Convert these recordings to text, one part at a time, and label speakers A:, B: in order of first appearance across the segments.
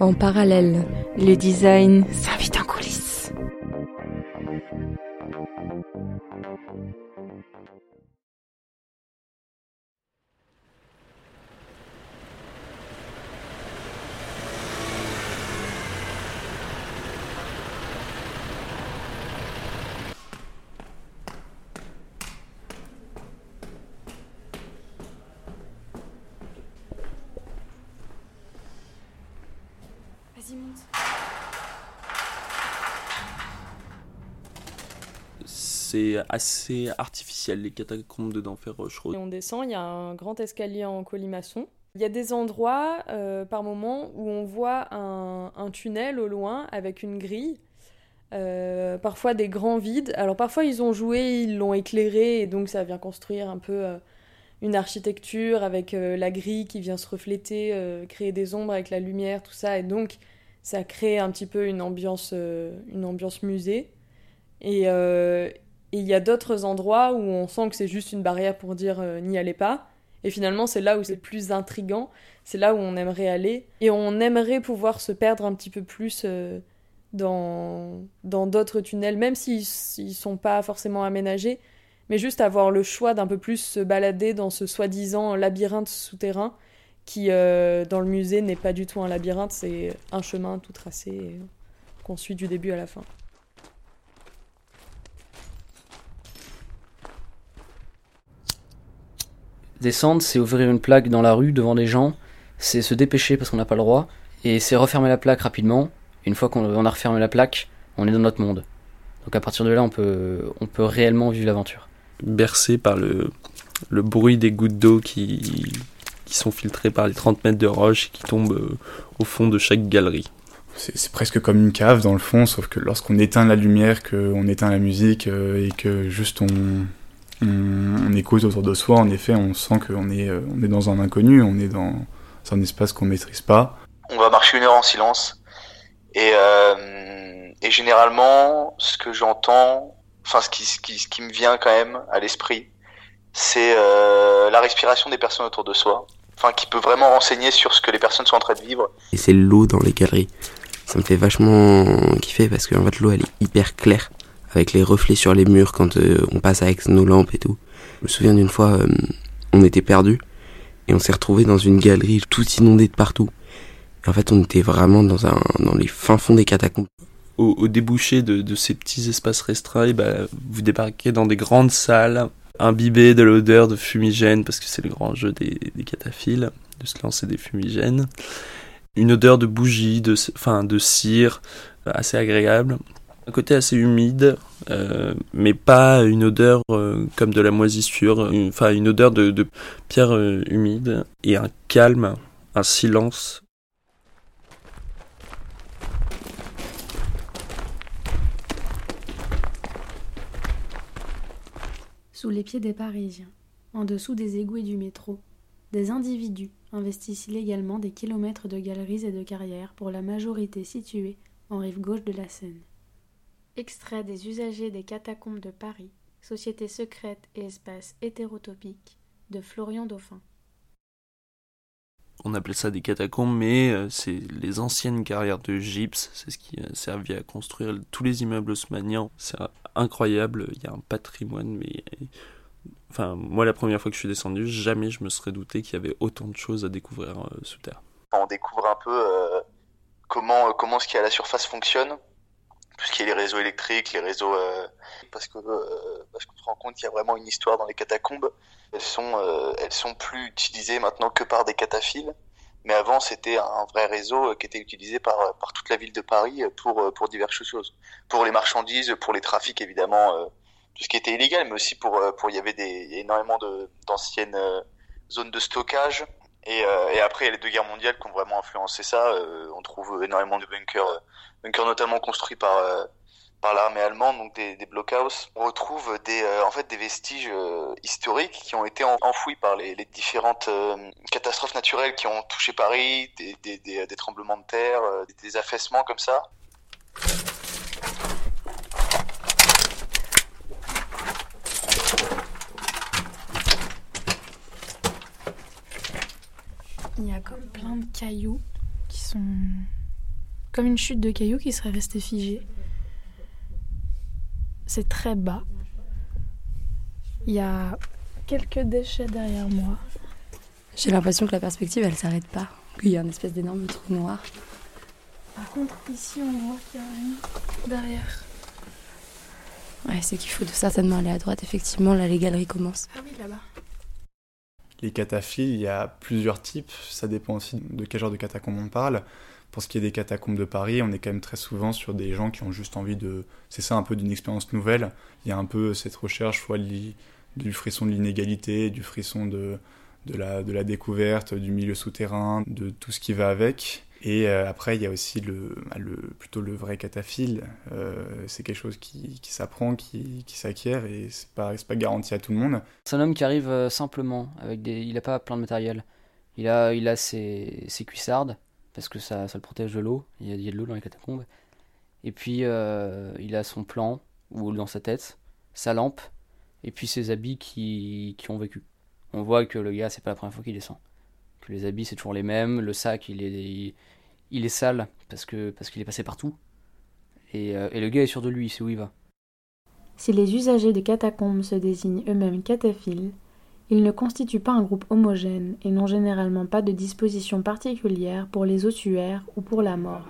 A: En parallèle, le design s'invite en coulisses.
B: Vas-y, monte.
C: C'est assez artificiel les catacombes de d'Enfer
B: Et
C: Rochereau.
B: on descend, il y a un grand escalier en colimaçon. Il y a des endroits, euh, par moment, où on voit un, un tunnel au loin avec une grille. Euh, parfois des grands vides. Alors parfois ils ont joué, ils l'ont éclairé et donc ça vient construire un peu euh, une architecture avec euh, la grille qui vient se refléter, euh, créer des ombres avec la lumière, tout ça. Et donc ça crée un petit peu une ambiance, euh, une ambiance musée. Et euh, et il y a d'autres endroits où on sent que c'est juste une barrière pour dire euh, n'y allez pas. Et finalement, c'est là où c'est plus intrigant, c'est là où on aimerait aller. Et on aimerait pouvoir se perdre un petit peu plus dans d'autres tunnels, même s'ils ne sont pas forcément aménagés, mais juste avoir le choix d'un peu plus se balader dans ce soi-disant labyrinthe souterrain qui, euh, dans le musée, n'est pas du tout un labyrinthe, c'est un chemin tout tracé et qu'on suit du début à la fin.
D: Descendre, c'est ouvrir une plaque dans la rue devant les gens, c'est se dépêcher parce qu'on n'a pas le droit, et c'est refermer la plaque rapidement. Une fois qu'on on a refermé la plaque, on est dans notre monde. Donc à partir de là, on peut, on peut réellement vivre l'aventure.
C: bercé par le, le bruit des gouttes d'eau qui, qui sont filtrées par les 30 mètres de roche et qui tombent euh, au fond de chaque galerie.
E: C'est c'est presque comme une cave dans le fond, sauf que lorsqu'on éteint la lumière, qu'on éteint la musique euh, et que juste on, on, on écoute autour de soi, en effet, on sent qu'on est, euh, on est dans un inconnu, on est dans un espace qu'on maîtrise pas.
F: on va marcher une heure en silence. Et, euh, et généralement, ce que j'entends, enfin ce qui, ce, qui, ce qui me vient quand même à l'esprit, c'est euh, la respiration des personnes autour de soi. Enfin, qui peut vraiment renseigner sur ce que les personnes sont en train de vivre.
G: Et c'est l'eau dans les galeries. Ça me fait vachement kiffer parce qu'en fait l'eau elle est hyper claire avec les reflets sur les murs quand euh, on passe avec nos lampes et tout. Je me souviens d'une fois, euh, on était perdu et on s'est retrouvé dans une galerie tout inondée de partout. Et en fait, on était vraiment dans un dans les fins fonds des catacombes.
C: Au, au débouché de, de ces petits espaces restreints, eh ben, vous débarquez dans des grandes salles, imbibées de l'odeur de fumigène, parce que c'est le grand jeu des, des cataphiles, de se lancer des fumigènes. Une odeur de bougie, de, enfin, de cire, euh, assez agréable. Un côté assez humide, euh, mais pas une odeur euh, comme de la moisissure, une- enfin une odeur de, de pierre euh, humide, et un calme, un silence
H: Sous les pieds des Parisiens, en dessous des égouts et du métro, des individus investissent illégalement des kilomètres de galeries et de carrières pour la majorité située en rive gauche de la Seine. Extrait des usagers des catacombes de Paris, société secrète et espace hétérotopique, de Florian Dauphin.
C: on appelait ça des catacombes, mais euh, c'est les anciennes carrières de gypse, c'est ce qui a servi à construire tous les immeubles haussmanniens. Incroyable, il y a un patrimoine, mais... Enfin, moi, la première fois que je suis descendu, jamais je me serais douté qu'il y avait autant de choses à découvrir euh, sous terre.
F: on découvre un peu euh, comment comment ce qui est à la surface fonctionne, tout ce qui est les réseaux électriques, les réseaux euh, parce que euh, parce qu'on se rend compte qu'il y a vraiment une histoire dans les catacombes. Elles sont euh, elles sont plus utilisées maintenant que par des cataphiles, mais avant c'était un vrai réseau euh, qui était utilisé par par toute la ville de Paris pour euh, pour diverses choses, pour les marchandises, pour les trafics évidemment, euh, tout ce qui était illégal, mais aussi pour euh, pour il y avait des énormément d'anciennes euh, zones de stockage et, euh, et après, il y a les deux guerres mondiales qui ont vraiment influencé ça. Euh, on trouve énormément de bunkers, euh, bunkers notamment construits par euh, par l'armée allemande, donc des, des blockhaus. On retrouve des euh, en fait des vestiges euh, historiques qui ont été en- enfouis par les, différentes euh, catastrophes naturelles qui ont touché Paris, des, des, des, tremblements de terre, des affaissements comme ça.
H: Il y a comme plein de cailloux qui sont comme une chute de cailloux qui serait restée figée. C'est très bas. Il y a quelques déchets derrière moi.
A: J'ai l'impression que la perspective, elle s'arrête pas. Qu'il y a une espèce d'énorme trou noir.
H: Par contre, ici, on voit qu'il y a rien derrière.
A: Ouais, c'est qu'il faut certainement aller à droite. Effectivement, là, les galeries commencent.
H: Ah oui, là-bas.
E: Les cataphiles, il y a plusieurs types. Ça dépend aussi de quel genre de catacombes on parle. Pour ce qui est des catacombes de Paris, on est quand même très souvent sur des gens qui ont juste envie de. C'est ça un peu d'une expérience nouvelle. Il y a un peu cette recherche, soit du frisson de l'inégalité, du frisson de, de, la, de la découverte, du milieu souterrain, de tout ce qui va avec. Et euh, après, il y a aussi le, bah, le, plutôt le vrai cataphile. Euh, c'est quelque chose qui, qui s'apprend, qui, qui s'acquiert, et c'est pas, pas garanti à tout le monde.
D: C'est un homme qui arrive euh, simplement, avec des, il n'a pas plein de matériel. Il a, il a ses, ses cuissardes, parce que ça, ça le protège de l'eau. Il, y a, de l'eau dans les catacombes. Et puis, euh, il a son plan, ou dans sa tête, sa lampe, et puis ses habits qui, qui ont vécu. On voit que le gars, c'est pas la première fois qu'il descend les habits c'est toujours les mêmes, le sac il est, il, est sale parce que parce qu'il est passé partout. Et, euh, et, le gars est sûr de lui, sait où il va.
H: Si les usagers des catacombes se désignent eux-mêmes cataphiles, ils ne constituent pas un groupe homogène et n'ont généralement pas de disposition particulière pour les ossuaires ou pour la mort.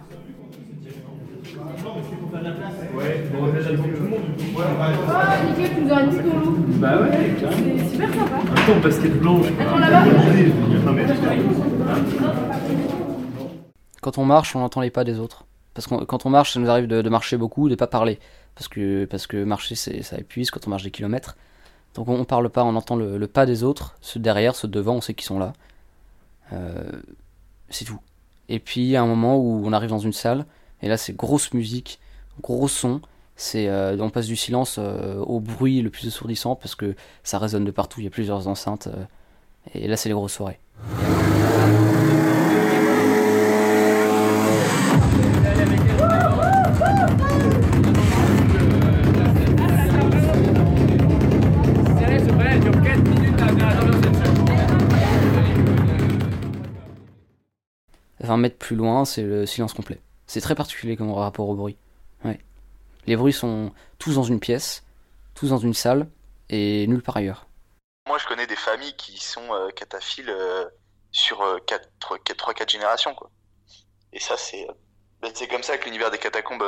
I: Ouais, bon, on a tout le monde. Ouais, Ah, nickel, tu nous as mis dans l'eau. Bah ouais, carrément. C'est super sympa. Attends, basket blanche. Attends là-bas.
D: Quand on marche, on entend les pas des autres. Parce que quand on marche, ça nous arrive de, de marcher beaucoup, de pas parler. Parce que, parce que marcher, ça épuise quand on marche des kilomètres. Donc on, parle pas, on entend le, pas des autres, ceux derrière, ceux devant, on sait qu'ils sont là. Euh, c'est tout. Et puis il a un moment où on arrive dans une salle, et là c'est grosse musique, gros son. C'est, euh, on passe du silence euh, au bruit le plus assourdissant parce que ça résonne de partout. Il y a plusieurs enceintes. Et là, c'est les grosses soirées. « 20 plus loin, c'est le silence complet. C'est très particulier comme rapport au bruit. Ouais. Les bruits sont tous dans une pièce, tous dans une salle et nulle part ailleurs.
F: Moi, je connais des familles qui sont euh, cataphiles euh, sur 3-4 euh, générations. Quoi. Et ça, c'est ben, c'est comme ça que l'univers des catacombes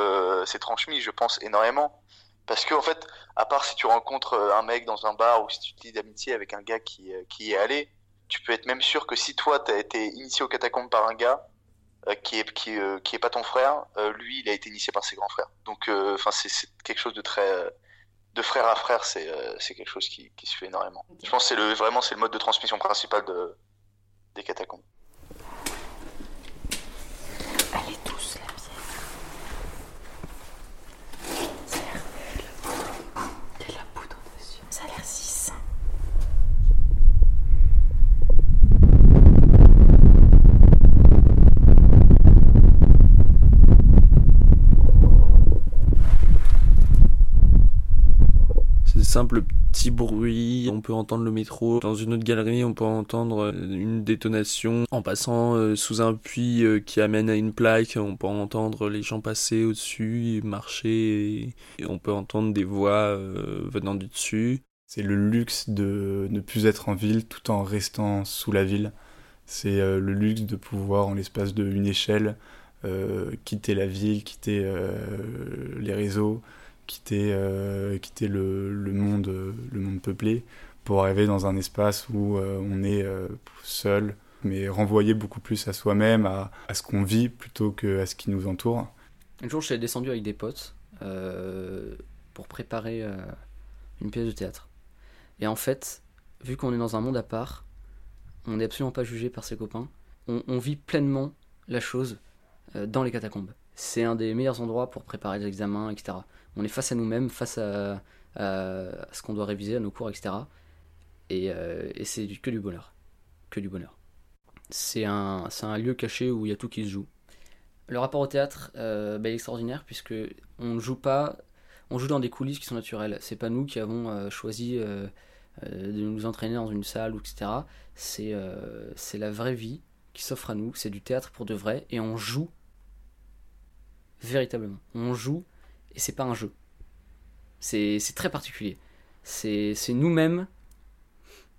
F: s'est transmis, je pense, énormément. Parce que, en fait, à part si tu rencontres un mec dans un bar ou si tu te lis d'amitié avec un gars qui, qui y est allé, tu peux être même sûr que si toi, tu as été initié aux catacombes par un gars, euh, qui est qui, euh, qui est pas ton frère, euh, lui il a été initié par ses grands frères. Donc enfin c'est quelque chose de très de frère à frère, c'est c'est quelque chose qui, qui se fait énormément. Je pense que c'est le vraiment c'est le mode de transmission principal de des catacombes.
A: Elle est douce la pierre. Il y a de la poudre dessus. Ça a l'air si sain.
C: Simple petit bruit, on peut entendre le métro. Dans une autre galerie, on peut entendre euh, une détonation en passant euh, sous un puits euh, qui amène à une plaque. On peut entendre les gens passer au-dessus, marcher, et on peut entendre des voix venant du dessus.
E: C'est le luxe de ne plus être en ville tout en restant sous la ville. C'est le luxe de pouvoir, en l'espace d'une échelle, quitter la ville, quitter les réseaux, quitter, euh, quitter le, le, monde, le monde peuplé pour arriver dans un espace où euh, on est euh, seul, mais renvoyé beaucoup plus à soi-même, à, à, ce qu'on vit plutôt qu'à ce qui nous entoure.
D: Un jour, je suis descendu avec des potes pour préparer une pièce de théâtre. Et en fait, vu qu'on est dans un monde à part, on n'est absolument pas jugé par ses copains. On vit pleinement la chose dans les catacombes. C'est un des meilleurs endroits pour préparer des examens, etc on est face à nous-mêmes, face à, ce qu'on doit réviser, à nos cours, etc. Euh, et, c'est que du bonheur. Que du bonheur. C'est un, un lieu caché où il y a tout qui se joue. Le rapport au théâtre euh, bah, est extraordinaire puisque on ne joue pas, on joue dans des coulisses qui sont naturelles. C'est pas nous qui avons euh, choisi de nous entraîner dans une salle, etc. C'est la vraie vie qui s'offre à nous. C'est du théâtre pour de vrai et on joue véritablement. On joue et c'est pas un jeu. C'est très particulier. C'est nous-mêmes,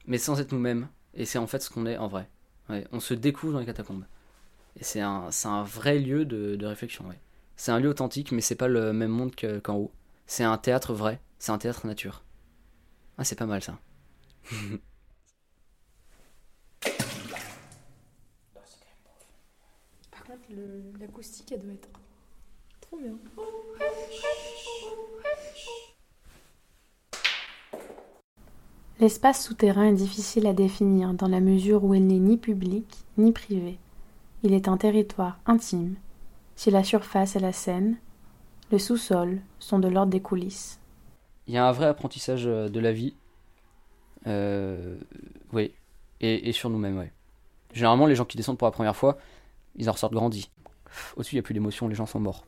D: mais sans être nous-mêmes. Et c'est en fait ce qu'on est en vrai. on se découvre dans les catacombes. Et c'est un, vrai lieu de, de réflexion. C'est un lieu authentique, mais c'est pas le même monde qu'en haut. C'est un théâtre vrai, c'est un théâtre nature. Ah, c'est pas mal ça.
B: Par contre, l'acoustique, elle doit être trop bien.
H: L'espace souterrain est difficile à définir dans la mesure où il n'est ni public ni privé. Il est un territoire intime. Si la surface est la scène, le sous-sol sont de l'ordre des coulisses.
D: Il y a un vrai apprentissage euh, de la vie. Euh, oui. Et, sur nous-mêmes, oui. Généralement, les gens qui descendent pour la première fois, ils en ressortent grandis. Au-dessus, il n'y a plus d'émotion, les gens sont morts.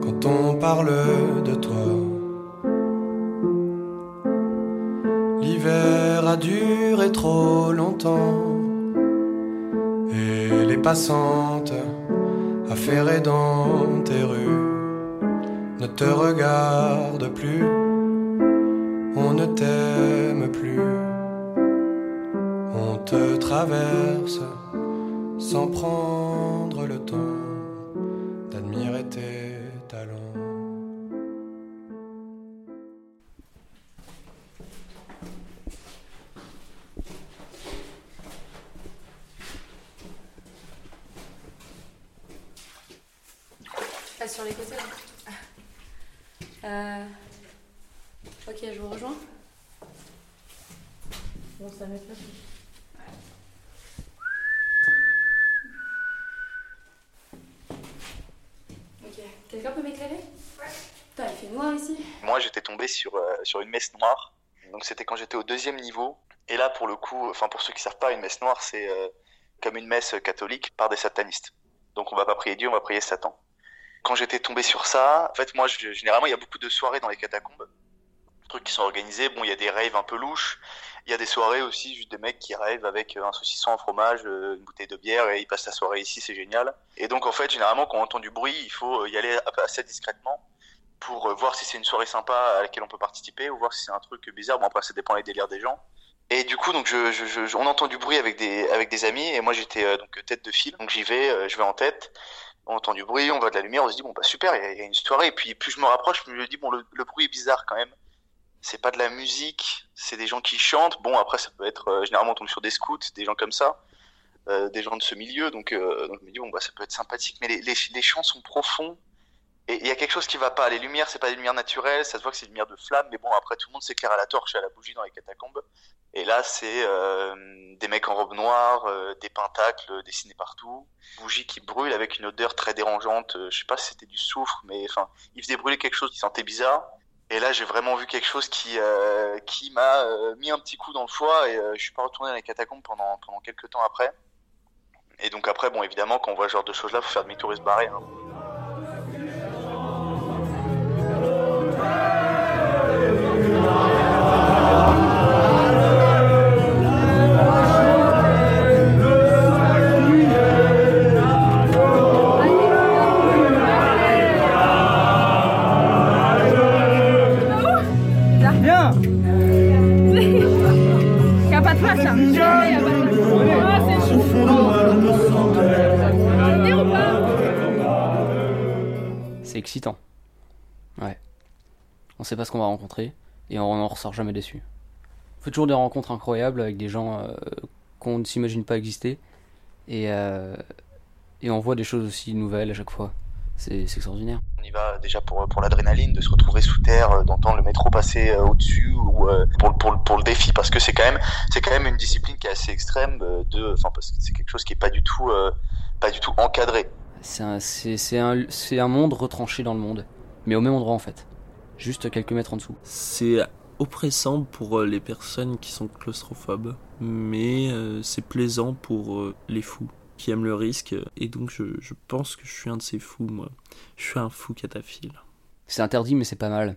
J: Quand on parle de toi. L'hiver a duré trop longtemps et les passantes affairées dans tes rues ne te regardent plus, on ne t'aime plus, on te traverse sans prendre le temps
A: Quelqu'un peut m'éclairer? Ouais. Putain, il fait noir ici.
F: Moi, j'étais tombé sur, euh, sur une messe noire. Donc, c'était quand j'étais au deuxième niveau. Et là, pour le coup, enfin, pour ceux qui ne savent pas, une messe noire, c'est euh, comme une messe catholique par des satanistes. Donc, on va pas prier Dieu, on va prier Satan. Quand j'étais tombé sur ça, en fait, moi, généralement, il y a beaucoup de soirées dans les catacombes. Trucs qui sont organisés. Bon, il y a des raves un peu louches. Il y a des soirées aussi, juste des mecs qui rêvent avec un saucisson en fromage, euh, une bouteille de bière et ils passent la soirée ici, c'est génial. Et donc en fait, généralement, quand on entend du bruit, il faut y aller assez discrètement pour euh, voir si c'est une soirée sympa à laquelle on peut participer ou voir si c'est un truc bizarre. Bon après, ça dépend des délires des gens. Et du coup, donc on entend du bruit avec des avec des amis et moi j'étais euh, donc tête de file, donc j'y vais, je vais en tête. On entend du bruit, on voit de la lumière, on se dit bon bah super, il y, a une soirée. Et puis plus je me rapproche, plus je me dis bon le bruit est bizarre quand même c'est pas de la musique, c'est des gens qui chantent. Bon, après, ça peut être euh, généralement on tombe sur des scouts, des gens comme ça, euh, des gens de ce milieu. Donc, euh, donc bon bah ça peut être sympathique, mais les, les, les chants sont profonds. Et il y a quelque chose qui va pas. Les lumières, c'est pas des lumières naturelles, ça se voit que c'est des lumières de flamme, mais bon, après tout le monde s'éclaire à la torche à la bougie dans les catacombes. Et là, c'est euh, des mecs en robe noire, des pentacles dessinés partout, bougies qui brûlent avec une odeur très dérangeante. je sais pas si c'était du soufre, mais enfin, ils faisaient brûler quelque chose qui sentait bizarre. Et là, j'ai vraiment vu quelque chose qui euh, m'a euh, mis un petit coup dans le foie et euh, je suis pas retourné dans les catacombes pendant pendant quelques temps après. Et donc après, bon, évidemment, quand on voit ce genre de choses-là, faut faire demi-tour et se barrer. Hein.
D: Ce qu'on va rencontrer et on en ressort jamais déçu. On fait toujours des rencontres incroyables avec des gens euh, qu'on ne s'imagine pas exister et, euh, et on voit des choses aussi nouvelles à chaque fois. C'est extraordinaire.
F: On y va déjà pour, pour l'adrénaline, de se retrouver sous terre, euh, d'entendre le métro passer au-dessus, ou pour, pour, pour, le défi, parce que c'est quand même c'est quand même une discipline qui est assez extrême, de, enfin parce que c'est quelque chose qui est pas du tout pas du tout encadré.
D: C'est un, un, un, monde retranché dans le monde. mais au même endroit en fait, juste quelques mètres en dessous.
C: C'est oppressant pour euh, les personnes qui sont claustrophobes, mais euh, c'est plaisant pour euh, les fous qui aiment le risque, et donc je, je pense que je suis un de ces fous, moi. Je suis un fou cataphile.
D: C'est interdit, mais c'est pas mal.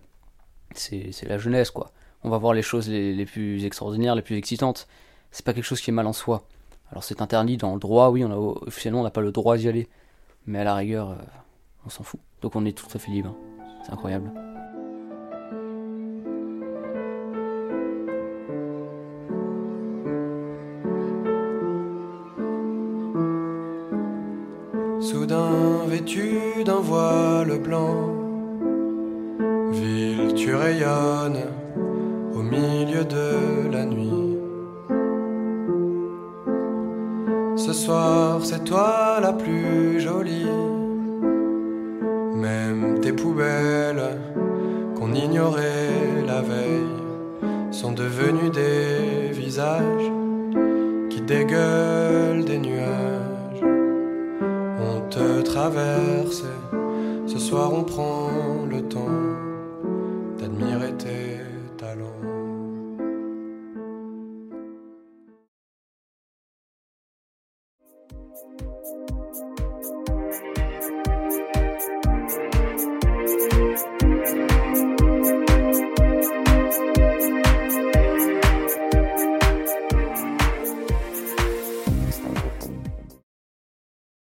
D: C'est la jeunesse, quoi. On va voir les choses les, les plus extraordinaires, les plus excitantes. C'est pas quelque chose qui est mal en soi. Alors c'est interdit dans le droit, oui, on a, officiellement on n'a pas le droit d'y aller. Mais à la rigueur, on s'en fout. Donc on est tout à fait libre. C'est incroyable.
J: Soudain vêtu d'un voile blanc, ville tu rayonnes au milieu de la nuit. Ce soir c'est toi la plus jolie, même tes poubelles qu'on ignorait la veille sont devenues des visages qui dégueulent des nuages. Traverse, ce soir on prend le temps d'admirer tes talents.